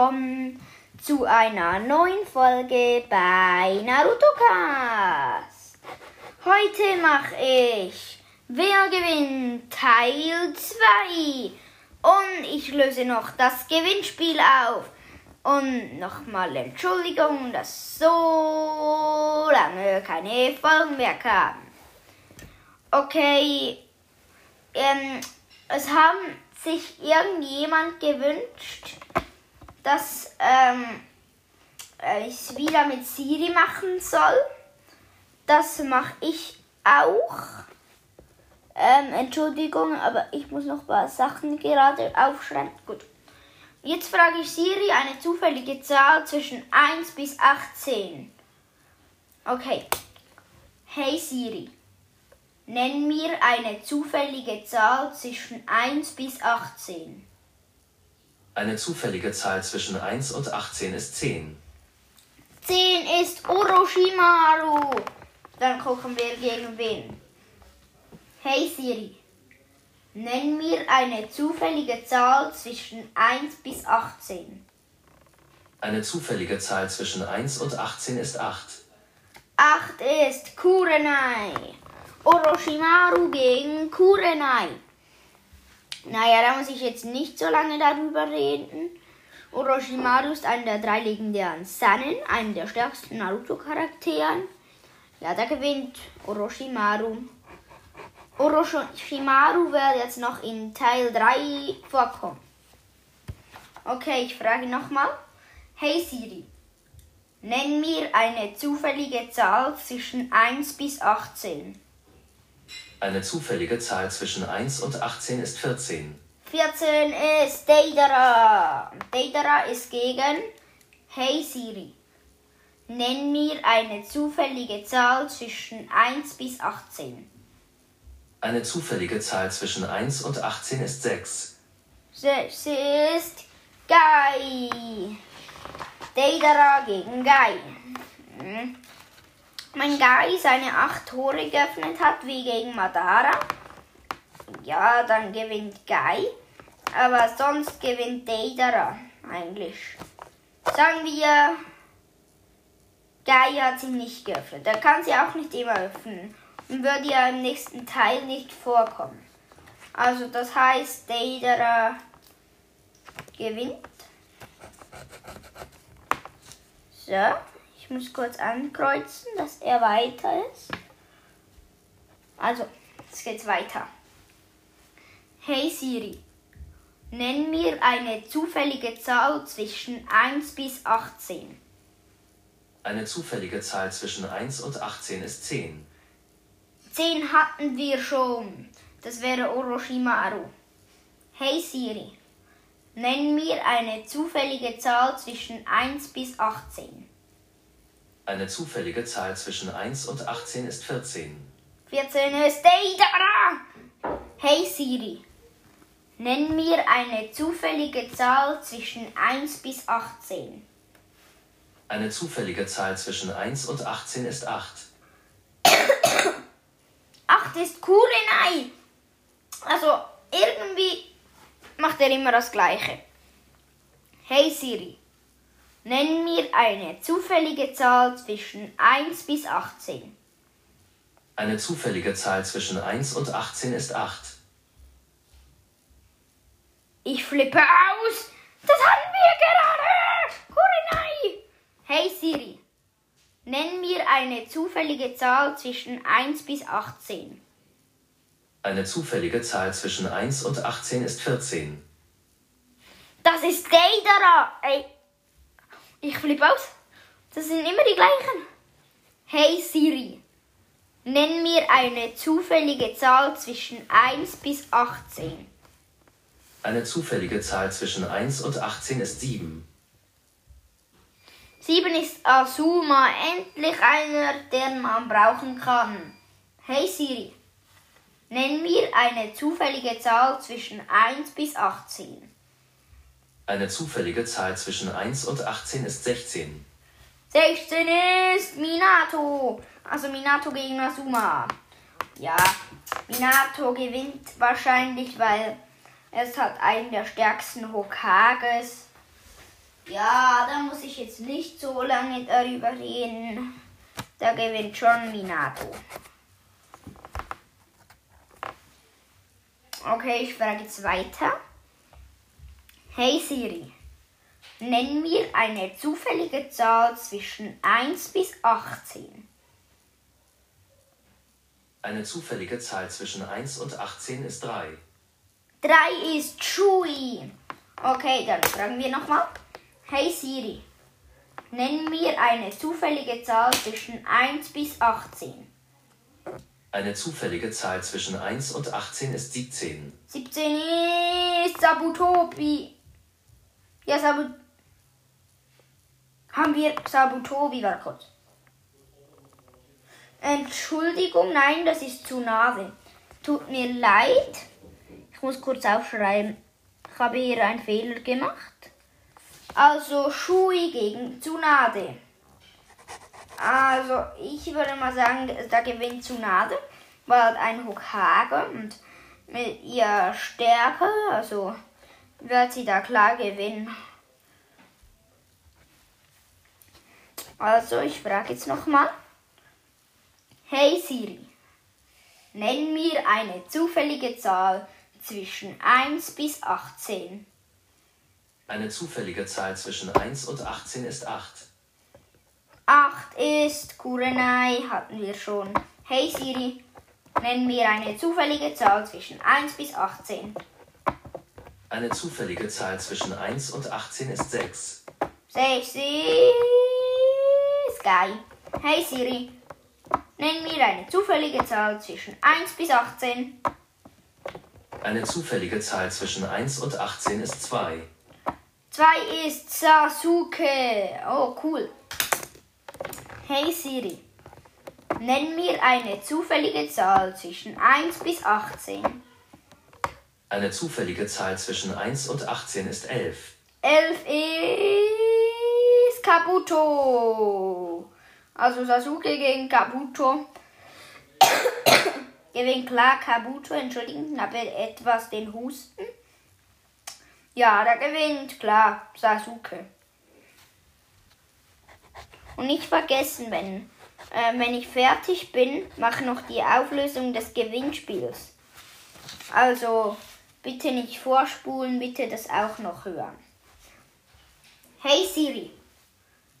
willkommen zu einer neuen Folge bei Naruto Cast. Heute mache ich Wer gewinnt Teil 2 und ich löse noch das Gewinnspiel auf. Und nochmal Entschuldigung, dass so lange keine Folgen mehr kamen. Okay, ähm, es haben sich irgendjemand gewünscht, dass ähm, ich es wieder mit Siri machen soll. Das mache ich auch. Ähm, Entschuldigung, aber ich muss noch ein paar Sachen gerade aufschreiben. Gut. Jetzt frage ich Siri eine zufällige Zahl zwischen 1 bis 18. Okay. Hey Siri. Nenn mir eine zufällige Zahl zwischen 1 bis 18. Eine zufällige Zahl zwischen 1 und 18 ist 10. 10 ist Orochimaru. Dann gucken wir gegen wen. Hey Siri, nenn mir eine zufällige Zahl zwischen 1 bis 18. Eine zufällige Zahl zwischen 1 und 18 ist 8. 8 ist Kurenai. Orochimaru gegen Kurenai. Naja, da muss ich jetzt nicht so lange darüber reden. Orochimaru ist einer der drei legendären Sannen, einer der stärksten Naruto-Charakteren. Ja, da gewinnt Orochimaru. Orochimaru wird jetzt noch in Teil 3 vorkommen. Okay, ich frage nochmal. Hey Siri, nenn mir eine zufällige Zahl zwischen 1 bis 18. Eine zufällige Zahl zwischen 1 und 18 ist 14. 14 ist Deidara. Deidara ist gegen Hey Siri. Nenn mir eine zufällige Zahl zwischen 1 bis 18. Eine zufällige Zahl zwischen 1 und 18 ist 6. 6 ist Gai. Deidara gegen Gai. Hm. Mein Gai seine 8 Tore geöffnet hat wie gegen Madara. Ja, dann gewinnt Gai. Aber sonst gewinnt Deidara eigentlich. Sagen wir, Gai hat sie nicht geöffnet. Er kann sie auch nicht immer öffnen. Und würde ja im nächsten Teil nicht vorkommen. Also das heißt, Deidara gewinnt. So, ich muss kurz ankreuzen, dass er weiter ist. Also, jetzt geht's weiter. Hey Siri, nenn mir eine zufällige Zahl zwischen 1 bis 18. Eine zufällige Zahl zwischen 1 und 18 ist 10. 10 hatten wir schon. Das wäre Orochimaru. Hey Siri, nenn mir eine zufällige Zahl zwischen 1 bis 18. Eine zufällige Zahl zwischen 1 und 18 ist 14. 14 ist Deidara. Hey Siri, nenn mir eine zufällige Zahl zwischen 1 bis 18. Eine zufällige Zahl zwischen 1 und 18 ist 8. 8 ist Kurenai. Also irgendwie macht er immer das Gleiche. Hey Siri, nenn mir eine zufällige Zahl zwischen 1 bis 18. Eine zufällige Zahl zwischen 1 und 18 ist 8. Ich flippe aus. Das hatten wir gerade. Kurenai. Hey Siri, nenn mir eine zufällige Zahl zwischen 1 bis 18. Eine zufällige Zahl zwischen 1 und 18 ist 14. Das ist Deidara. Ey, ich flippe aus. Das sind immer die gleichen. Hey Siri, nenn mir eine zufällige Zahl zwischen 1 bis 18. Eine zufällige Zahl zwischen 1 und 18 ist 7. 7 ist Asuma, endlich einer, den man brauchen kann. Hey Siri, nenn mir eine zufällige Zahl zwischen 1 bis 18. Eine zufällige Zahl zwischen 1 und 18 ist 16. 16 ist Minato. Also Minato gegen Asuma. Ja, Minato gewinnt wahrscheinlich, weil ist halt einen der stärksten Hokages. Ja, da muss ich jetzt nicht so lange darüber reden. Da gewinnt schon Minato. Okay, ich frage jetzt weiter. Hey Siri, nenn mir eine zufällige Zahl zwischen 1 bis 18. Eine zufällige Zahl zwischen 1 und 18 ist 3. 3 ist Shui. Okay, dann fragen wir nochmal. Hey Siri, nenn mir eine zufällige Zahl zwischen 1 bis 18. Eine zufällige Zahl zwischen 1 und 18 ist 17. 17 ist Sabutobi. Ja, Sabut. Haben wir Sabutobi, war kurz. Entschuldigung, nein, das ist zu nahe. Tut mir leid. Ich muss kurz aufschreiben. Ich habe hier einen Fehler gemacht. Also Shui gegen Tsunade. Also ich würde mal sagen, da gewinnt Tsunade, weil ein Hokage und mit ihrer Stärke, also wird sie da klar gewinnen. Also ich frage jetzt nochmal. Hey Siri, nenn mir eine zufällige Zahl zwischen 1 bis 18. Eine zufällige Zahl zwischen 1 und 18 ist 8. 8 ist Kurenai, hatten wir schon. Hey Siri, nenn mir eine zufällige Zahl zwischen 1 bis 18. Eine zufällige Zahl zwischen 1 und 18 ist 6. 6 ist geil. Hey Siri, nenn mir eine zufällige Zahl zwischen 1 bis 18. Eine zufällige Zahl zwischen 1 und 18 ist 2. 2 ist Sasuke. Oh, cool. Hey Siri, nenn mir eine zufällige Zahl zwischen 1 bis 18. Eine zufällige Zahl zwischen 1 und 18 ist 11. 11 ist Kabuto. Also Sasuke gegen Kabuto. Gewinnt klar Kabuto, entschuldigen, habe etwas den Husten. Ja, der gewinnt klar Sasuke. Und nicht vergessen, wenn, äh, wenn ich fertig bin, mache noch die Auflösung des Gewinnspiels. Also bitte nicht vorspulen, bitte das auch noch hören. Hey Siri,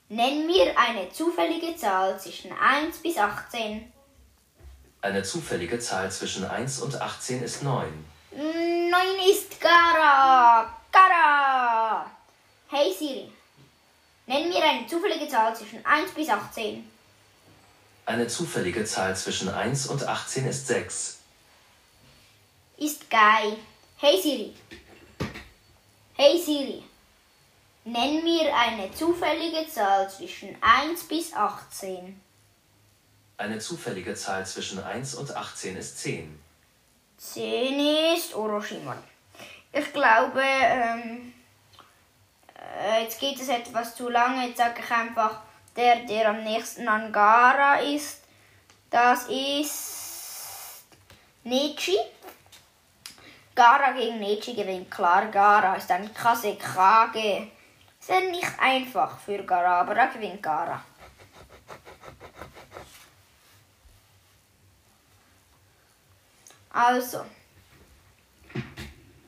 nenn mir eine zufällige Zahl zwischen 1 bis 18. Eine zufällige Zahl zwischen 1 und 18 ist 9. 9 ist Gara. Gara. Hey Siri, nenn mir eine zufällige Zahl zwischen 1 bis 18. Eine zufällige Zahl zwischen 1 und 18 ist 6. Ist geil. Hey Siri. Hey Siri. Nenn mir eine zufällige Zahl zwischen 1 bis 18. Eine zufällige Zahl zwischen 1 und 18 ist 10. 10 ist Orochimaru. Ich glaube, ähm, äh, jetzt geht es etwas zu lange. Jetzt sage ich einfach, der, der am nächsten an Gara ist, das ist Nechi. Gara gegen Nechi gewinnt klar. Gara ist ein Kasekage. Ist ja nicht einfach für Gara, aber da gewinnt Gara. Also.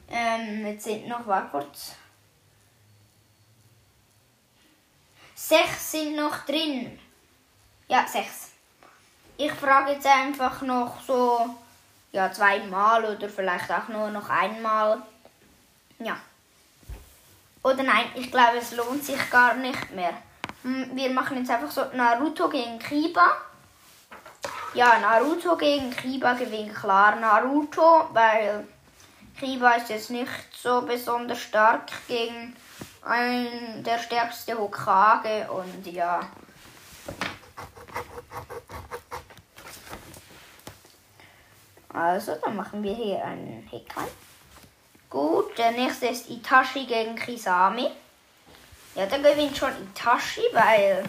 Ähm, jetzt sind noch, war kurz. Sechs sind noch drin. Ja, sechs. Ich frage jetzt einfach noch so, ja, zweimal oder vielleicht auch nur noch einmal. Ja. Oder nein, ich glaube, es lohnt sich gar nicht mehr. Hm, Wir machen jetzt einfach so Naruto gegen Kiba. Ja, Naruto gegen Kiba gewinnt klar Naruto, weil Kiba ist jetzt nicht so besonders stark gegen ein, der stärkste Hokage und ja. Also, dann machen wir hier einen Häkchen. Gut, der nächste ist Itachi gegen Kisami. Ja, der gewinnt schon Itachi, weil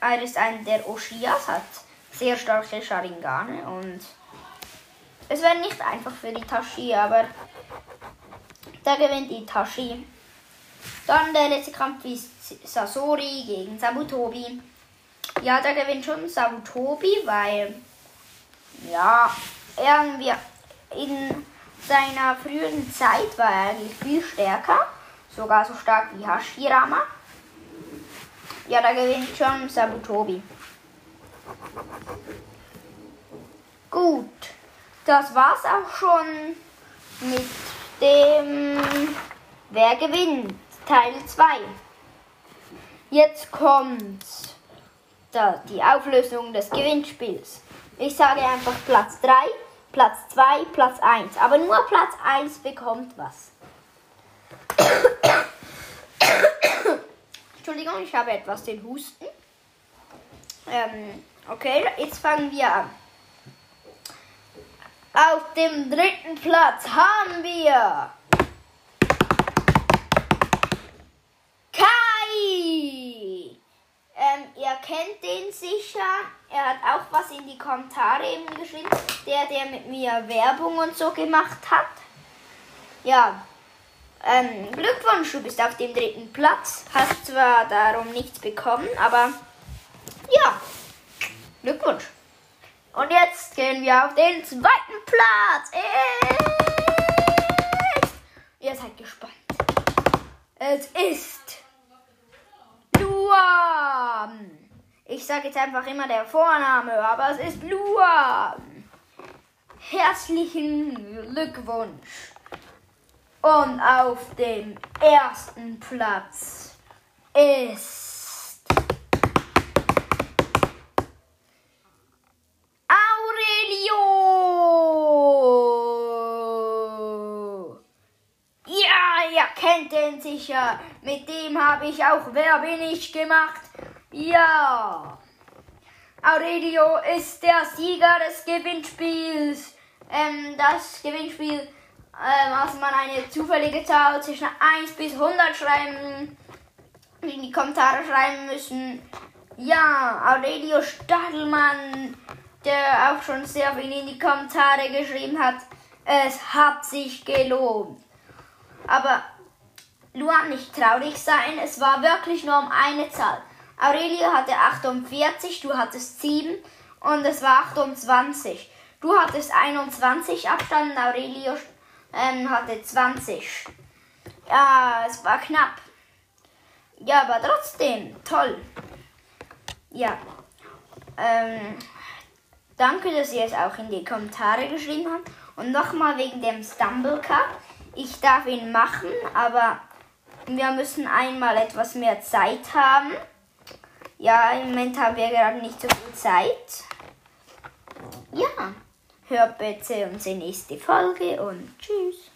er ist ein der Oshias, hat sehr starke Sharingane und es wäre nicht einfach für Itachi, aber Da gewinnt Itachi. Dann der letzte Kampf ist Sasori gegen Sabutobi. Ja, da gewinnt schon Sabutobi, weil ja, irgendwie in seiner frühen Zeit war er eigentlich viel stärker. Sogar so stark wie Hashirama. Ja, da gewinnt schon Sabutobi. Gut, das war's auch schon mit dem Wer gewinnt Teil 2. Jetzt kommt die Auflösung des Gewinnspiels. Ich sage einfach Platz 3, Platz 2, Platz 1. Aber nur Platz 1 bekommt was. Entschuldigung, ich habe etwas den Husten. Ähm, okay, jetzt fangen wir an. Auf dem dritten Platz haben wir Ähm, ihr kennt den sicher. Er hat auch was in die Kommentare eben geschrieben. Der, der mit mir Werbung und so gemacht hat. Ja, ähm, Glückwunsch, du bist auf dem dritten Platz. Hast zwar darum nichts bekommen, aber ja, Glückwunsch. Und jetzt gehen wir auf den zweiten Platz. Äh, ihr seid gespannt. Es ist Ich sage jetzt einfach immer der Vorname, aber es ist Luam. Herzlichen Glückwunsch. Und auf dem ersten Platz ist Aurelio. Ja, ihr kennt den sicher. Mit dem habe ich auch Wer bin ich gemacht. Ja. Aurelio ist der Sieger des Gewinnspiels. Ähm, das Gewinnspiel ähm, also man eine zufällige Zahl zwischen 1 bis 100 schreiben, in die Kommentare schreiben müssen. Ja, Aurelio Stadelmann, der auch schon sehr viel in die Kommentare geschrieben hat. Es hat sich gelohnt. Aber Luan nicht traurig sein, es war wirklich nur um eine Zahl. Aurelio hatte 48, du hattest 7 und es war 28. Du hattest 21 Abstand, Aurelio ähm, hatte 20. Ja, es war knapp. Ja, aber trotzdem, toll. Ja. Ähm, danke, dass ihr es auch in die Kommentare geschrieben habt. Und nochmal wegen dem Stumble Cup. Ich darf ihn machen, aber wir müssen einmal etwas mehr Zeit haben. Ja, im Moment haben wir gerade nicht so viel Zeit. Ja hört bitte unsere nächste Folge und tschüss.